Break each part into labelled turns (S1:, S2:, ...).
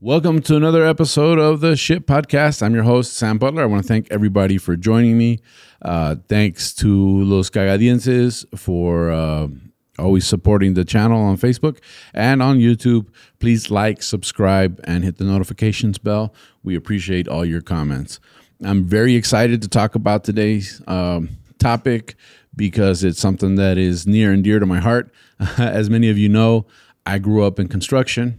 S1: Welcome to another episode of the Shit Podcast. I'm your host, Sam Butler. I want to thank everybody for joining me. Uh, thanks to Los Cagadienses for uh, always supporting the channel on Facebook and on YouTube. Please like, subscribe, and hit the notifications bell. We appreciate all your comments. I'm very excited to talk about today's um, topic because it's something that is near and dear to my heart. As many of you know, I grew up in construction.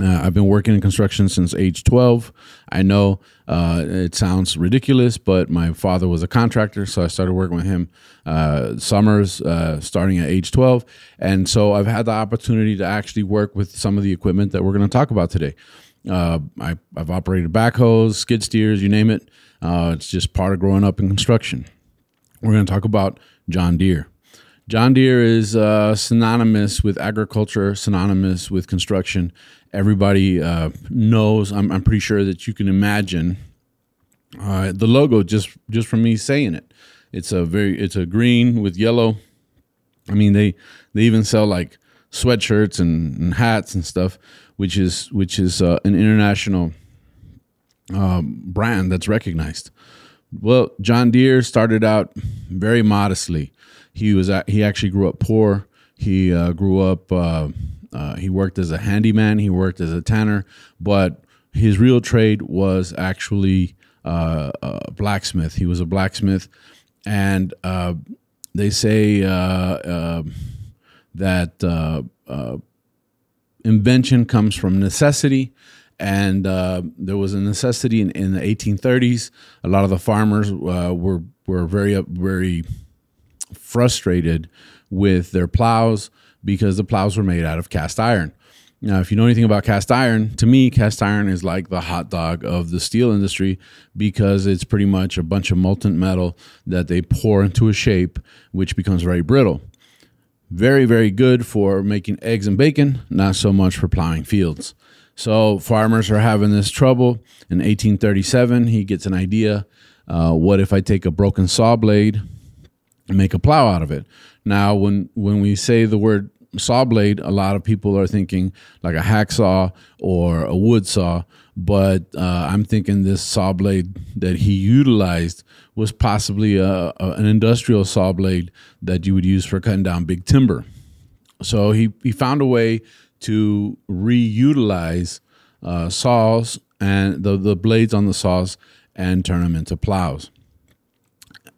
S1: Uh, I've been working in construction since age 12. I know uh, it sounds ridiculous, but my father was a contractor, so I started working with him uh, summers uh, starting at age 12. And so I've had the opportunity to actually work with some of the equipment that we're going to talk about today. Uh, I, have operated backhoes, skid steers, you name it. Uh, it's just part of growing up in construction. We're going to talk about John Deere. John Deere is synonymous with agriculture, synonymous with construction. Everybody uh, knows. I'm, I'm, pretty sure that you can imagine uh, the logo just just from me saying it. It's a very it's a green with yellow. I mean they they even sell like sweatshirts and, and hats and stuff, which is which is uh, an international um, brand that's recognized. Well, John Deere started out very modestly. He was he actually grew up poor. He uh, grew up. Uh, uh, he worked as a handyman. He worked as a tanner, but his real trade was actually uh, a blacksmith. He was a blacksmith, and uh, they say uh, that invention comes from necessity and uh, there was a necessity in, in, the 1830s. A lot of the farmers uh, were were very very frustrated with their plows because the plows were made out of cast iron. Now, if you know anything about cast iron, to me, cast iron is like the hot dog of the steel industry because it's pretty much a bunch of molten metal that they pour into a shape, which becomes very brittle. Very, very good for making eggs and bacon, not so much for plowing fields. So, farmers are having this trouble. In 1837, he gets an idea uh, what if I take a broken saw blade and make a plow out of it. Now, when when we say the word saw blade, a lot of people are thinking like a hacksaw or a wood saw, but uh, I'm thinking this saw blade that he utilized was possibly a, a, an industrial saw blade that you would use for cutting down big timber. So he, he found a way to reutilize uh, saws and the, the blades on the saws and turn them into plows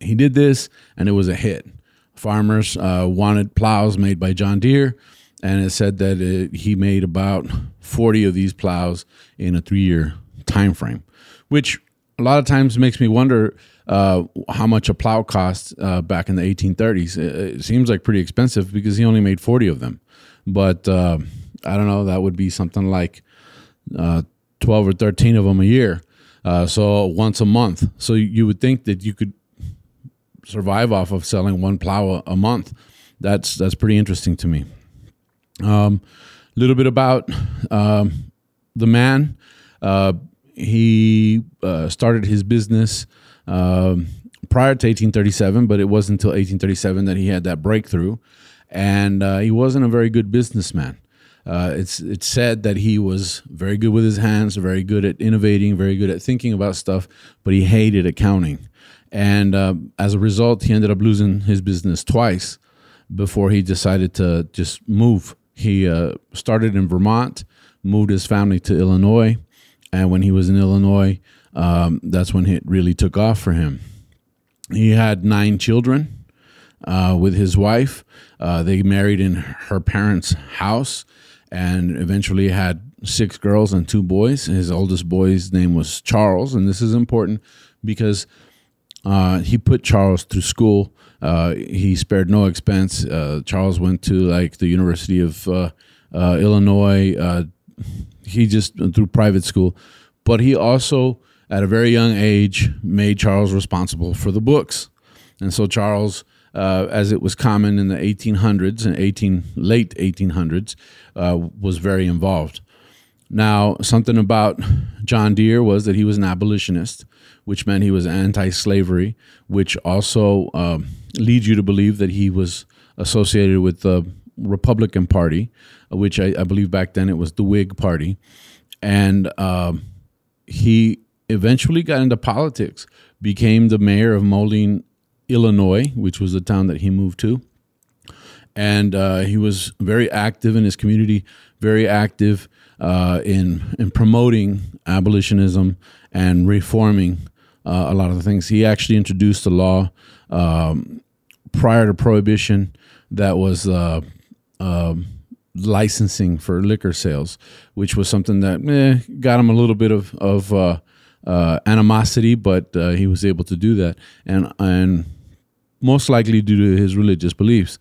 S1: he did this, and it was a hit. Farmers uh, wanted plows made by John Deere, and it said that it, he made about 40 of these plows in a three-year time frame, which a lot of times makes me wonder uh, how much a plow cost uh, back in the 1830s. It, it, seems like pretty expensive because he only made 40 of them. But uh, I don't know, that would be something like uh, 12 or 13 of them a year. Uh, so once a month. So you would think that you could survive off of selling one plow a, month. That's that's pretty interesting to me. A um, little bit about um, the man. Uh, he uh, started his business um, prior to 1837, but it wasn't until 1837 that he had that breakthrough, and uh, he wasn't a very good businessman. Uh, it's it's said that he was very good with his hands, very good at innovating, very good at thinking about stuff, but he hated accounting. And uh, as a result, he ended up losing his business twice before he decided to just move. He uh, started in Vermont, moved his family to Illinois, and when he was in Illinois, um, that's when it really took off for him. He had nine children uh, with his wife. Uh, they married in her parents' house and eventually had six girls and two boys. His oldest boy's name was Charles, and this is important because uh, he put Charles through school. Uh, he spared no expense. Uh, Charles went to like the University of uh, uh, Illinois. Uh, he just went through private school, but he also, at a very young age, made Charles responsible for the books, and so Charles as it was common in the 1800s and 18 late 1800s, uh, was very involved. Now, something about John Deere was that he was an abolitionist, which meant he was anti-slavery, which also uh, leads you to believe that he was associated with the Republican Party, which I, I believe back then it was the Whig Party, and um, he eventually got into politics, became the mayor of Moline, Illinois, which was the town that he moved to. And uh, he was very active in his community, very active uh, in in promoting abolitionism and reforming uh, a lot of the things. He actually introduced a law um, prior to prohibition that was uh, um, licensing for liquor sales, which was something that eh, got him a little bit of of uh, uh, animosity, but he was able to do that, and and most likely due to his religious beliefs.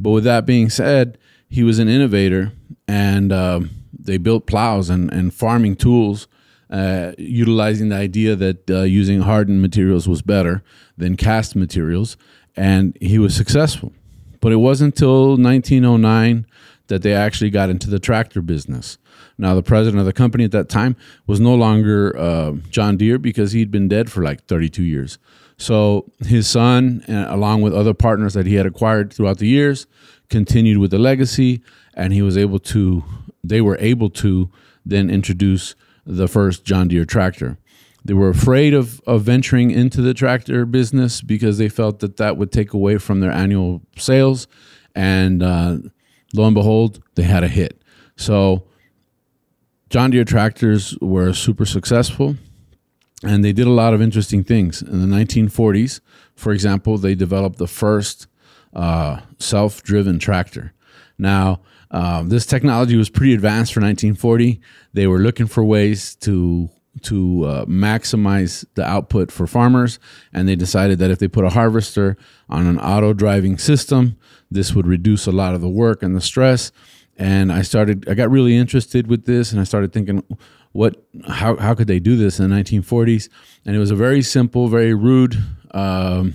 S1: But with that being said, he was an innovator, and um, they built plows and, and farming tools, uh, utilizing the idea that uh, using hardened materials was better than cast materials, and he was successful. But it wasn't until 1909 that they actually got into the tractor business. Now, the president of the company at that time was no longer uh, John Deere because he'd been dead for like 32 years. So his son, uh, along with other partners that he had acquired throughout the years, continued with the legacy, and he was able to. They were able to then introduce the first John Deere tractor. They were afraid of, of venturing into the tractor business because they felt that that would take away from their annual sales. And uh, lo and behold, they had a hit. So John Deere tractors were super successful and they did a lot of interesting things. In the 1940s, for example, they developed the first uh, self driven tractor. Now, um, this technology was pretty advanced for 1940. They were looking for ways to to uh, maximize the output for farmers, and they decided that if they put a harvester on an auto driving system, this would reduce a lot of the work and the stress. And I started, I got really interested with this, and I started thinking, what, how, how could they do this in the 1940s? And it was a very simple, very rude um,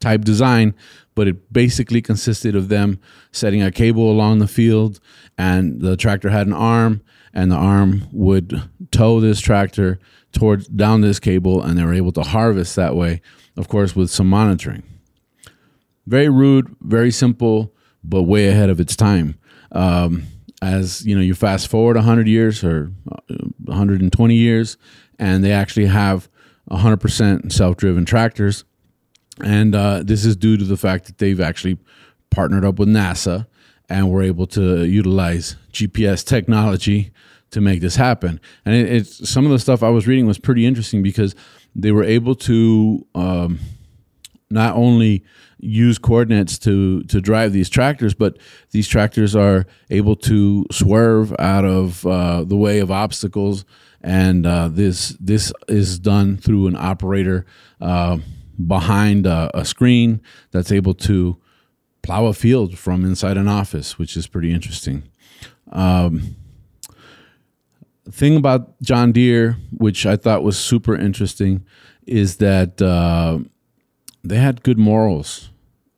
S1: type design, but it basically consisted of them setting a cable along the field, and the tractor had an arm and the arm would tow this tractor towards down this cable and they were able to harvest that way of course with some monitoring very rude very simple but way ahead of its time um, as you know you fast forward 100 years or 120 uh, years and they actually have 100% self-driven tractors and uh, this is due to the fact that they've actually partnered up with nasa and we're able to utilize GPS technology to make this happen. And it, it's some of the stuff I was reading was pretty interesting because they were able to um, not only use coordinates to to drive these tractors, but these tractors are able to swerve out of uh, the way of obstacles. And uh, this this is done through an operator uh, behind a, a screen that's able to plow a field from inside an office, which is pretty interesting. Um, thing about John Deere, which I thought was super interesting, is that uh, they had good morals,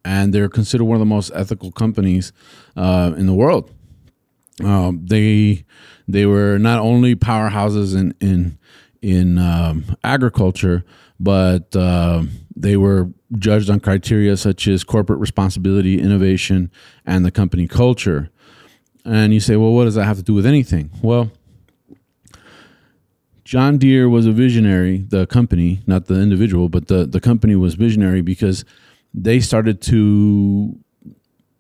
S1: and they're considered one of the most ethical companies uh, in the world. Uh, they they were not only powerhouses in in in um, agriculture, but uh, they were judged on criteria such as corporate responsibility, innovation, and the company culture. And you say, well, what does that have to do with anything? Well, John Deere was a visionary, the company, not the individual, but the, the company was visionary because they started to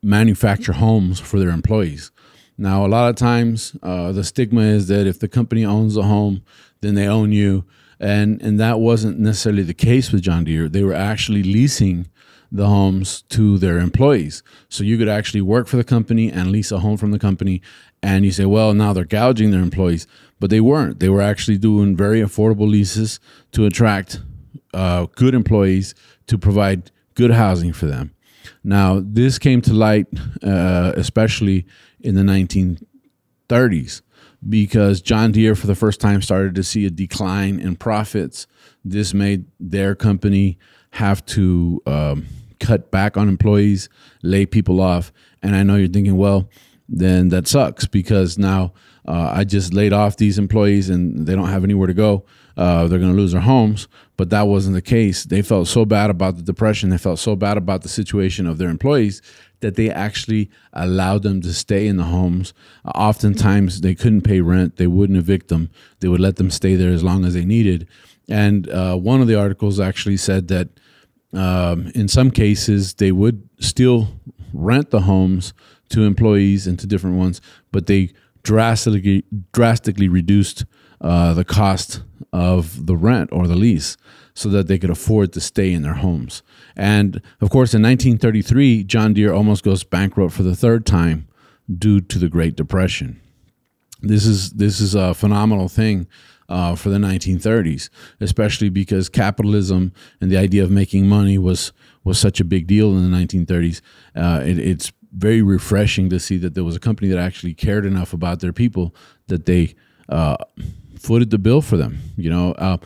S1: manufacture homes for their employees. Now, a lot of times, uh, the stigma is that if the company owns a home, then they own you and and that wasn't necessarily the case with John Deere. They were actually leasing the homes to their employees, so you could actually work for the company and lease a home from the company. And you say, well, now they're gouging their employees, but they weren't. They were actually doing very affordable leases to attract uh, good employees to provide good housing for them. Now, this came to light, uh, especially in the 1930s because John Deere, for the first time, started to see a decline in profits. This made their company have to um, cut back on employees, lay people off. And I know you're thinking, well, then that sucks because now uh, I just laid off these employees and they don't have anywhere to go. Uh, they're going to lose their homes. But that wasn't the case. They felt so bad about the depression. They felt so bad about the situation of their employees that they actually allowed them to stay in the homes. Uh, oftentimes, they couldn't pay rent. They wouldn't evict them. They would let them stay there as long as they needed. And uh, one of the articles actually said that um, in some cases they would still rent the homes to employees and to different ones, but they drastically drastically reduced uh, the cost of the rent or the lease so that they could afford to stay in their homes. And of course, in 1933, John Deere almost goes bankrupt for the third time due to the Great Depression. This is this is a phenomenal thing uh, for the 1930s, especially because capitalism and the idea of making money was was such a big deal in the 1930s. Uh, it, it's very refreshing to see that there was a company that actually cared enough about their people that they uh, footed the bill for them. You know, uh,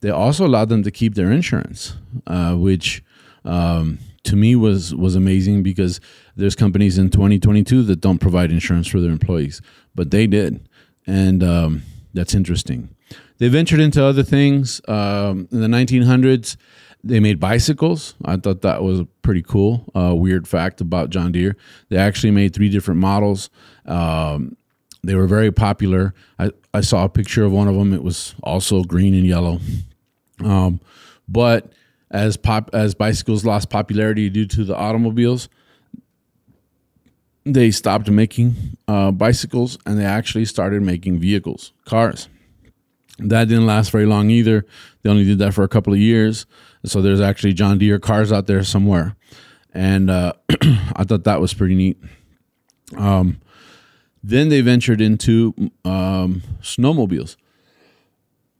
S1: they also allowed them to keep their insurance, uh, which um, to me was was amazing because there's companies in 2022 that don't provide insurance for their employees, but they did, and um, that's interesting. They ventured into other things um, in the 1900s. They made bicycles. I thought that was a pretty cool, uh, weird fact about John Deere. They actually made three different models. Um, they were very popular. I, I saw a picture of one of them. It was also green and yellow. Um, but as pop as bicycles lost popularity due to the automobiles, they stopped making uh, bicycles and they actually started making vehicles, cars. That didn't last very long either. They only did that for a couple of years. So there's actually John Deere cars out there somewhere, and uh, I thought that was pretty neat. Um, then they ventured into um, snowmobiles.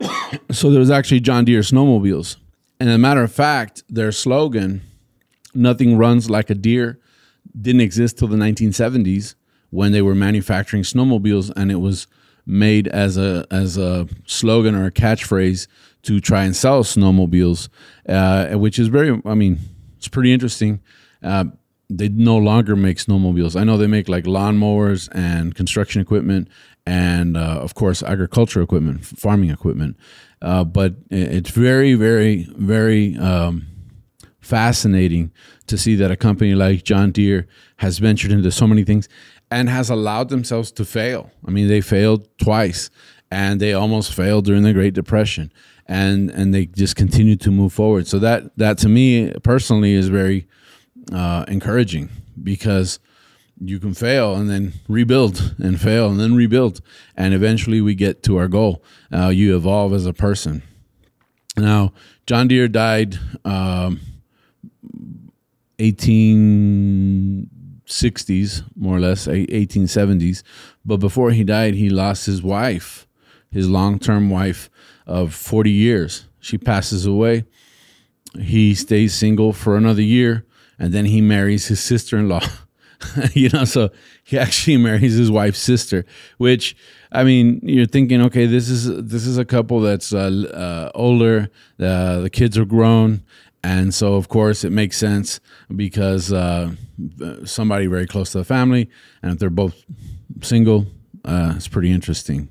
S1: so there was actually John Deere snowmobiles, and as a matter of fact, their slogan "Nothing runs like a deer" didn't exist till the 1970s when they were manufacturing snowmobiles, and it was made as a as a slogan or a catchphrase to try and sell snowmobiles, uh, which is very. I mean, it's pretty interesting. Uh, they no longer make snowmobiles. I know they make like lawnmowers and construction equipment, and uh, of course agricultural equipment, farming equipment. Uh, but it's very, very, very um, fascinating to see that a company like John Deere has ventured into so many things and has allowed themselves to fail. I mean, they failed twice and they almost failed during the Great Depression and and they just continued to move forward. So that that to me personally is very uh, encouraging because you can fail and then rebuild and fail and then rebuild and eventually we get to our goal. Uh, you evolve as a person. Now, John Deere died um, 18 60s, more or less, 1870s. But before he died, he lost his wife, his long term wife of 40 years. She passes away. He stays single for another year, and then he marries his sister in law. you know, so he actually marries his wife's sister, which I mean, you're thinking, okay, this is this is a couple that's uh, uh, older. Uh, the kids are grown, and so, of course, it makes sense because uh, somebody very close to the family, and if they're both single, uh, it's pretty interesting.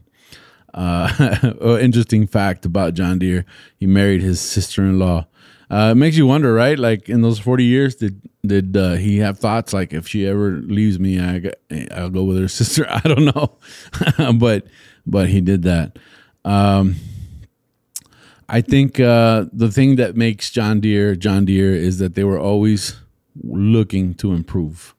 S1: Uh, interesting fact about John Deere: he married his sister-in-law. Uh, it makes you wonder, right? Like in those forty years, did did uh, he have thoughts like if she ever leaves me, I I'll go with her sister? I don't know, but but he did that. Um, I think uh, the thing that makes John Deere John Deere is that they were always looking to improve.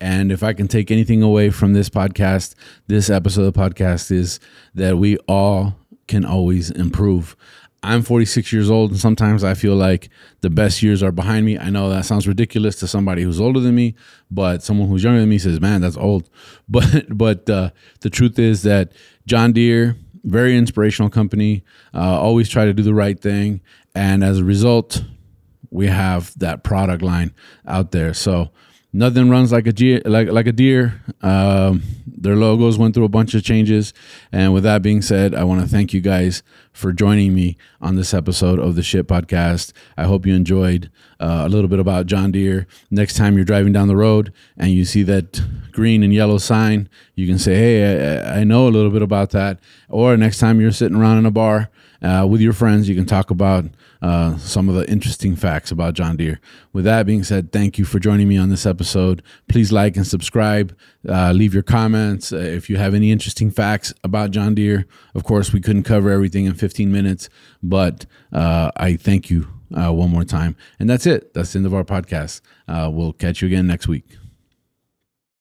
S1: And if I can take anything away from this podcast, this episode of the podcast is that we all can always improve. I'm 46 years old, and sometimes I feel like the best years are behind me. I know that sounds ridiculous to somebody who's older than me, but someone who's younger than me says, "Man, that's old." But but uh, the truth is that John Deere very inspirational company. Uh, always try to do the right thing, and as a result, we have that product line out there. So nothing runs like a deer, like like a deer. Um, their logos went through a bunch of changes, and with that being said, I want to thank you guys for joining me on this episode of the Shit Podcast. I hope you enjoyed uh, a little bit about John Deere. Next time you're driving down the road and you see that green and yellow sign, you can say, "Hey, I, I know a little bit about that." Or next time you're sitting around in a bar uh, with your friends, you can talk about uh, some of the interesting facts about John Deere. With that being said, thank you for joining me on this episode. Please like and subscribe. Uh, leave your comments uh, if you have any interesting facts about John Deere. Of course, we couldn't cover everything in 15 minutes, but uh, I thank you uh, one more time. And that's it. That's the end of our podcast. we'll catch you again next week.